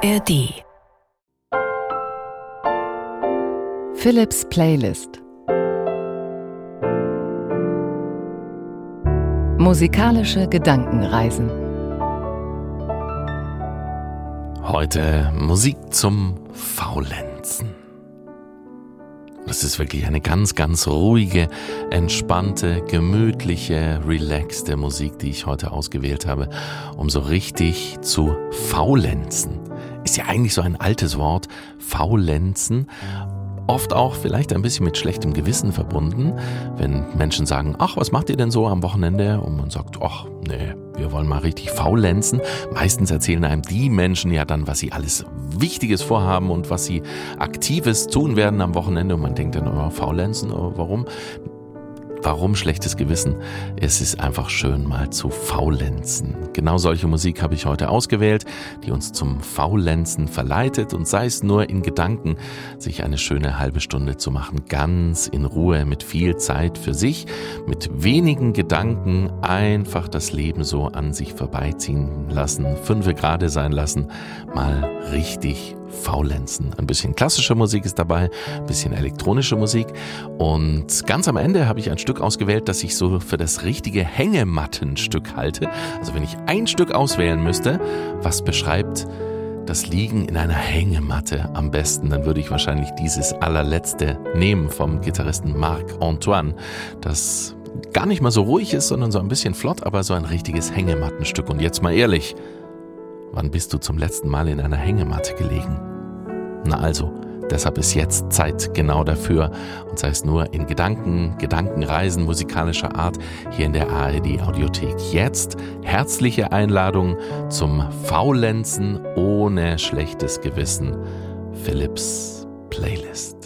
ARD Philips Playlist Musikalische Gedankenreisen Heute Musik zum Faulenzen. Das ist wirklich eine ganz, ganz ruhige, entspannte, gemütliche, relaxte Musik, die ich heute ausgewählt habe, um so richtig zu faulenzen. Ist ja eigentlich so ein altes Wort, faulenzen oft auch vielleicht ein bisschen mit schlechtem Gewissen verbunden, wenn Menschen sagen, ach, was macht ihr denn so am Wochenende? Und man sagt, ach, nee, wir wollen mal richtig faulenzen. Meistens erzählen einem die Menschen ja dann, was sie alles Wichtiges vorhaben und was sie Aktives tun werden am Wochenende. Und man denkt dann, oh, faulenzen, oh, warum? Warum schlechtes Gewissen? Es ist einfach schön, mal zu faulenzen. Genau solche Musik habe ich heute ausgewählt, die uns zum Faulenzen verleitet und sei es nur in Gedanken, sich eine schöne halbe Stunde zu machen, ganz in Ruhe, mit viel Zeit für sich, mit wenigen Gedanken einfach das Leben so an sich vorbeiziehen lassen, fünfe gerade sein lassen, mal richtig faulenzen. Ein bisschen klassische Musik ist dabei, ein bisschen elektronische Musik und ganz am Ende habe ich ein Stück ausgewählt, das ich so für das richtige Hängemattenstück halte. Also wenn ich ein Stück auswählen müsste, was beschreibt das Liegen in einer Hängematte am besten, dann würde ich wahrscheinlich dieses allerletzte nehmen vom Gitarristen Marc Antoine, das gar nicht mal so ruhig ist, sondern so ein bisschen flott, aber so ein richtiges Hängemattenstück. Und jetzt mal ehrlich, Wann bist du zum letzten Mal in einer Hängematte gelegen? Na also, deshalb ist jetzt Zeit genau dafür und sei es nur in Gedanken, Gedankenreisen musikalischer Art hier in der ARD Audiothek. Jetzt herzliche Einladung zum Faulenzen ohne schlechtes Gewissen. Philips Playlist.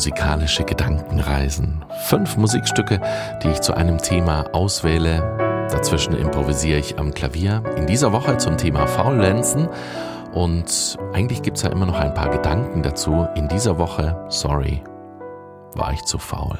Musikalische Gedankenreisen. Fünf Musikstücke, die ich zu einem Thema auswähle. Dazwischen improvisiere ich am Klavier. In dieser Woche zum Thema Faulenzen. Und eigentlich gibt es ja immer noch ein paar Gedanken dazu. In dieser Woche, sorry, war ich zu faul.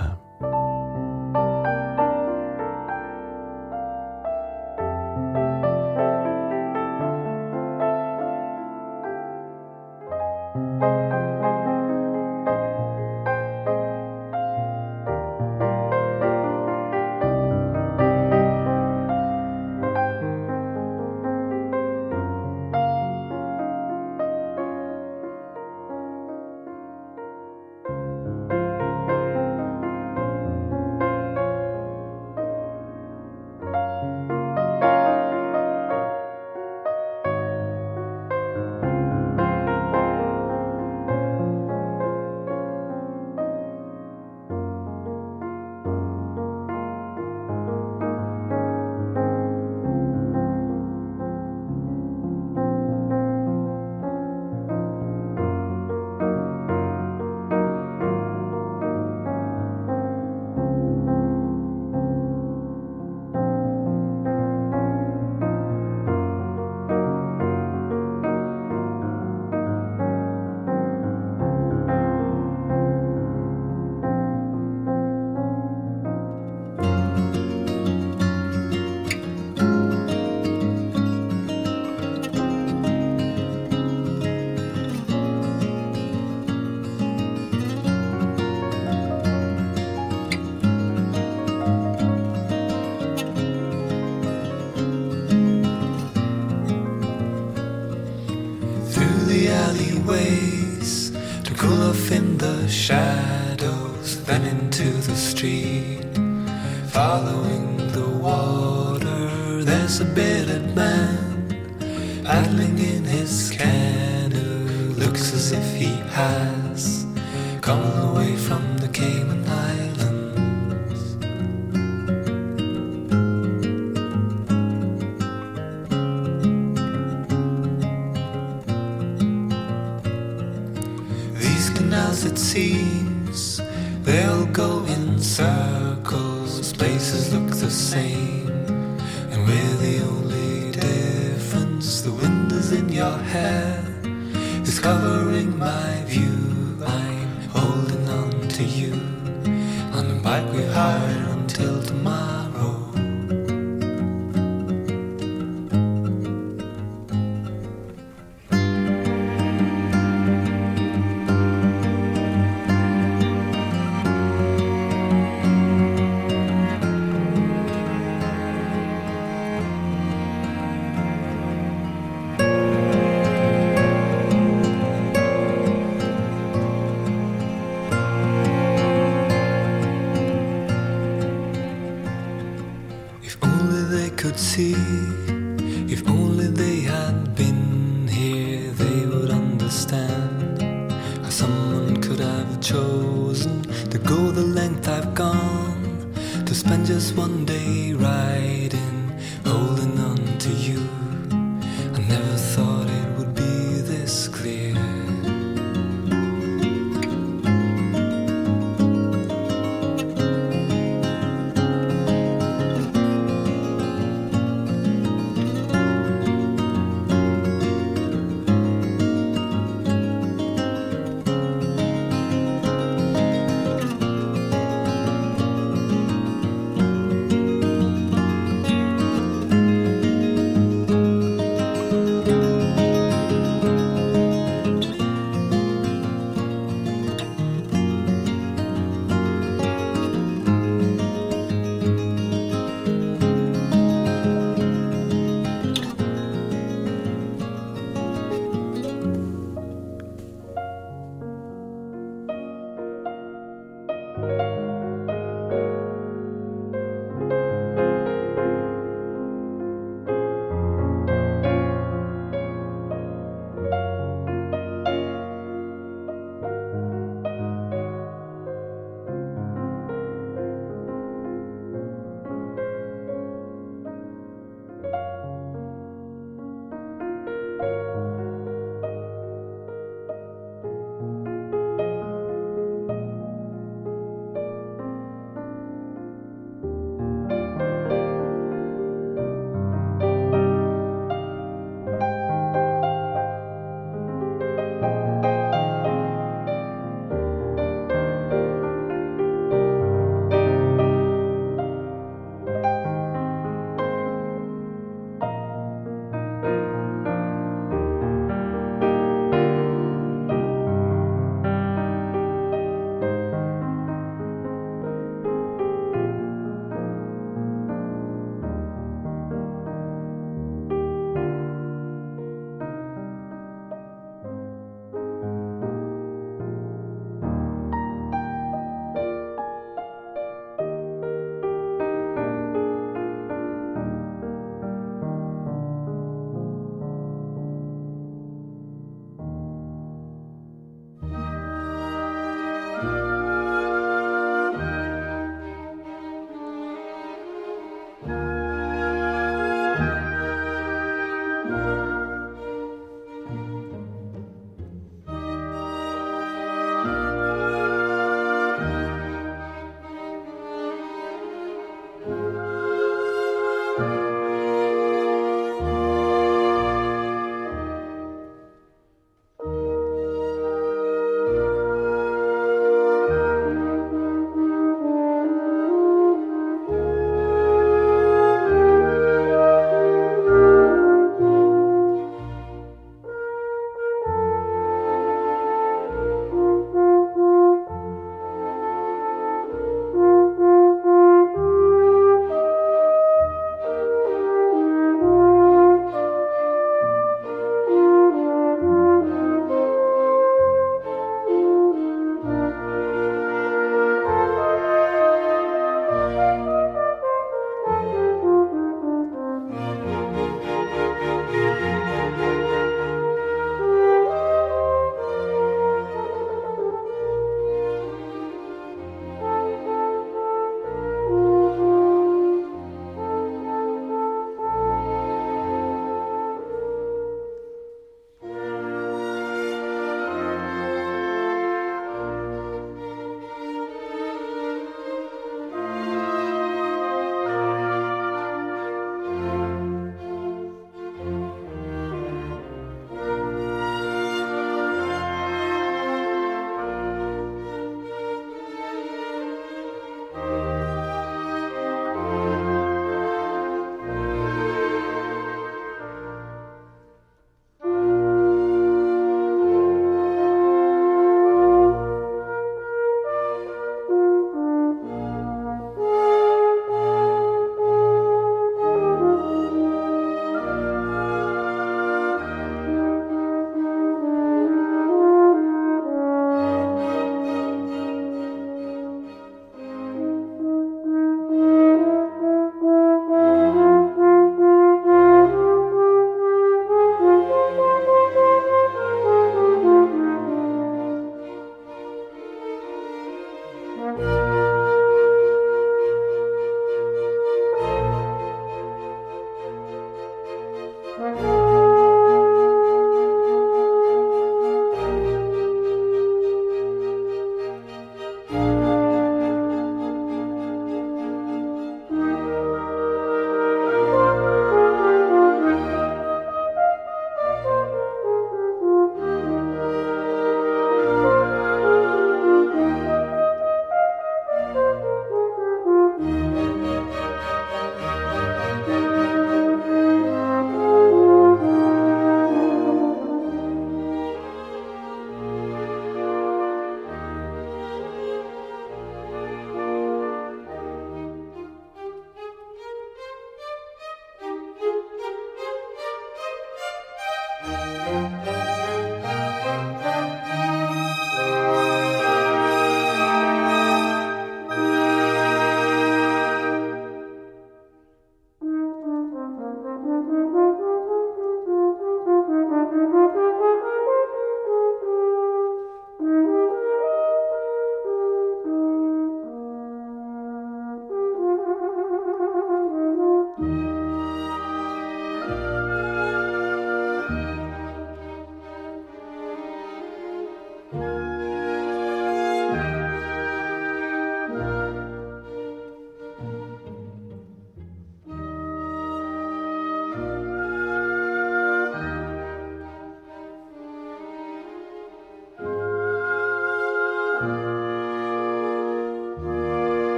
shadows, then into the street.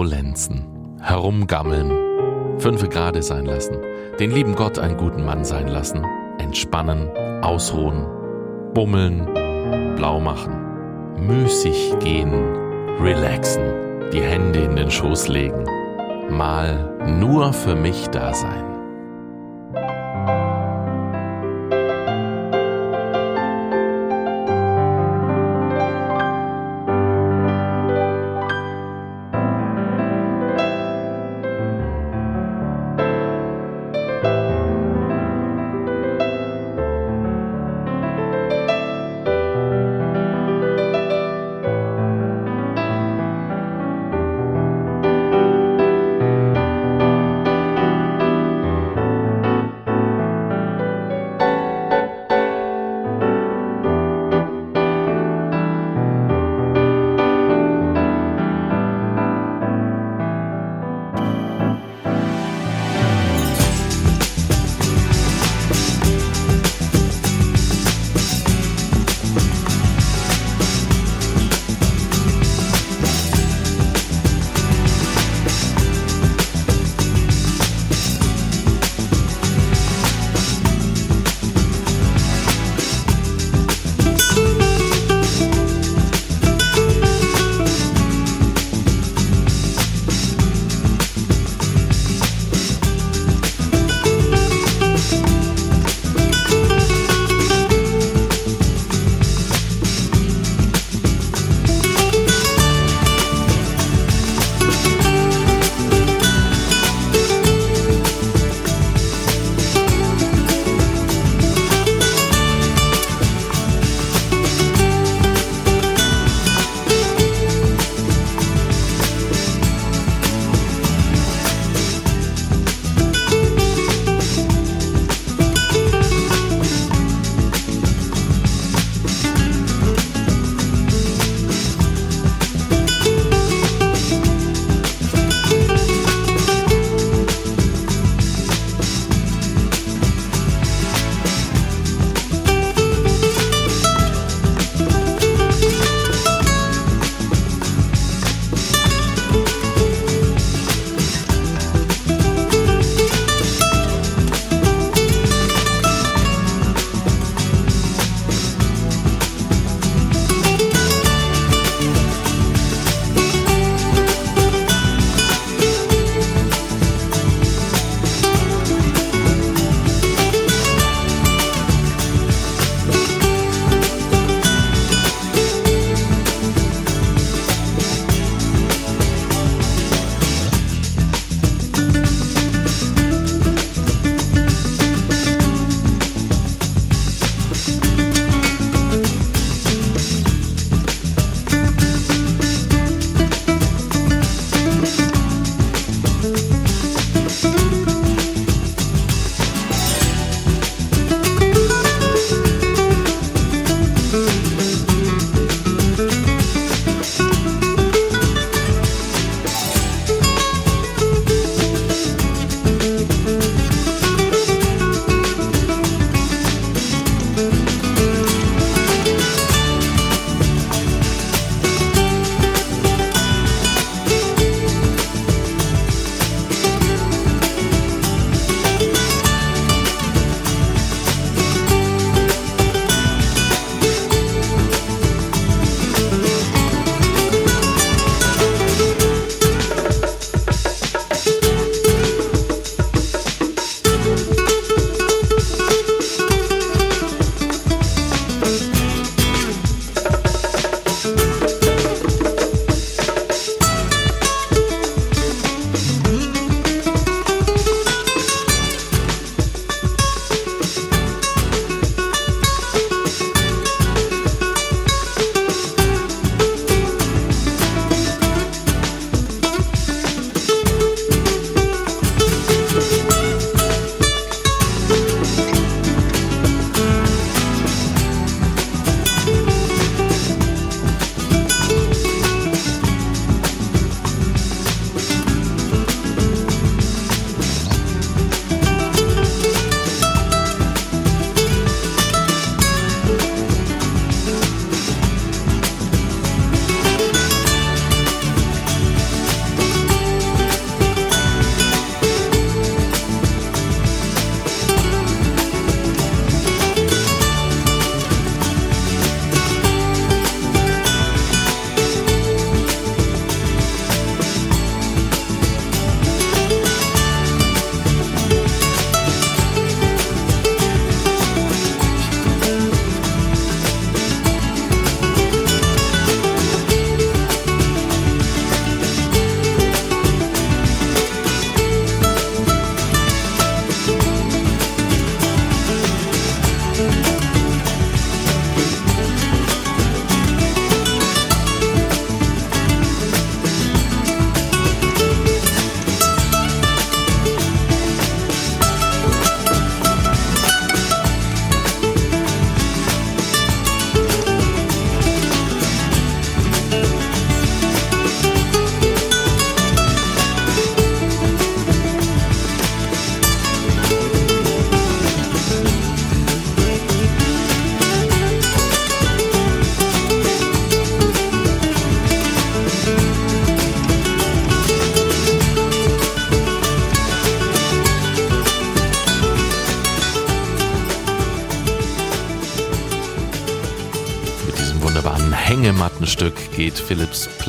Faulenzen, herumgammeln, fünfe Grade sein lassen, den lieben Gott einen guten Mann sein lassen, entspannen, ausruhen, bummeln, blau machen, müßig gehen, relaxen, die Hände in den Schoß legen, mal nur für mich da sein.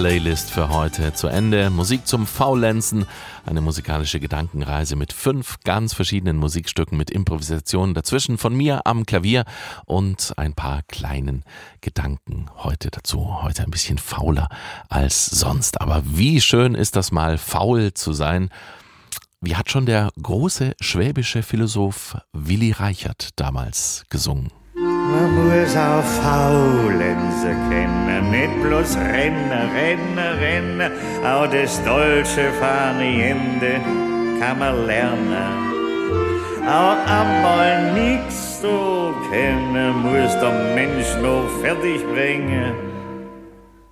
Playlist für heute zu Ende. Musik zum Faulenzen, eine musikalische Gedankenreise mit fünf ganz verschiedenen Musikstücken mit Improvisationen dazwischen von mir am Klavier und ein paar kleinen Gedanken heute dazu. Heute ein bisschen fauler als sonst. Aber wie schön ist das mal, faul zu sein. Wie hat schon der große schwäbische Philosoph Willi Reichert damals gesungen? Man muss auch Faulenzen kennen, nicht bloß rennen, rennen, rennen. Auch das Dolce Ende kann man lernen. Auch einmal nichts zu kennen, muss der Mensch noch fertig bringen.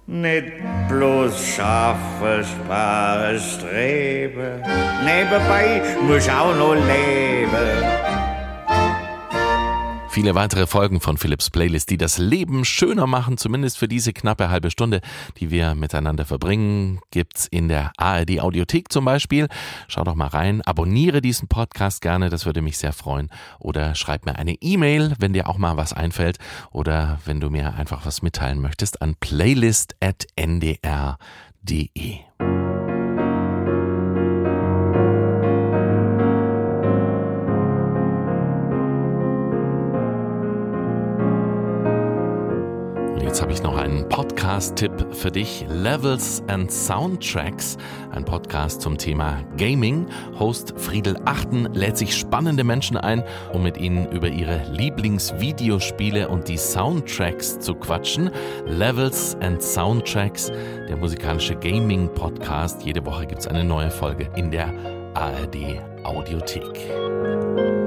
Nicht bloß schaffen, sparen, streben. Nebenbei muss auch noch leben. Viele weitere Folgen von Philips Playlist, die das Leben schöner machen, zumindest für diese knappe halbe Stunde, die wir miteinander verbringen, gibt's in der ARD Audiothek zum Beispiel. Schau doch mal rein, abonniere diesen Podcast gerne, das würde mich sehr freuen. Oder schreib mir eine E-Mail, wenn dir auch mal was einfällt oder wenn du mir einfach was mitteilen möchtest an playlist.ndr.de. Jetzt habe ich noch einen Podcast-Tipp für dich. Levels and Soundtracks, ein Podcast zum Thema Gaming. Host Friedel Achten lädt sich spannende Menschen ein, um mit ihnen über ihre Lieblingsvideospiele und die Soundtracks zu quatschen. Levels and Soundtracks, der musikalische Gaming-Podcast. Jede Woche gibt es eine neue Folge in der ARD Audiothek.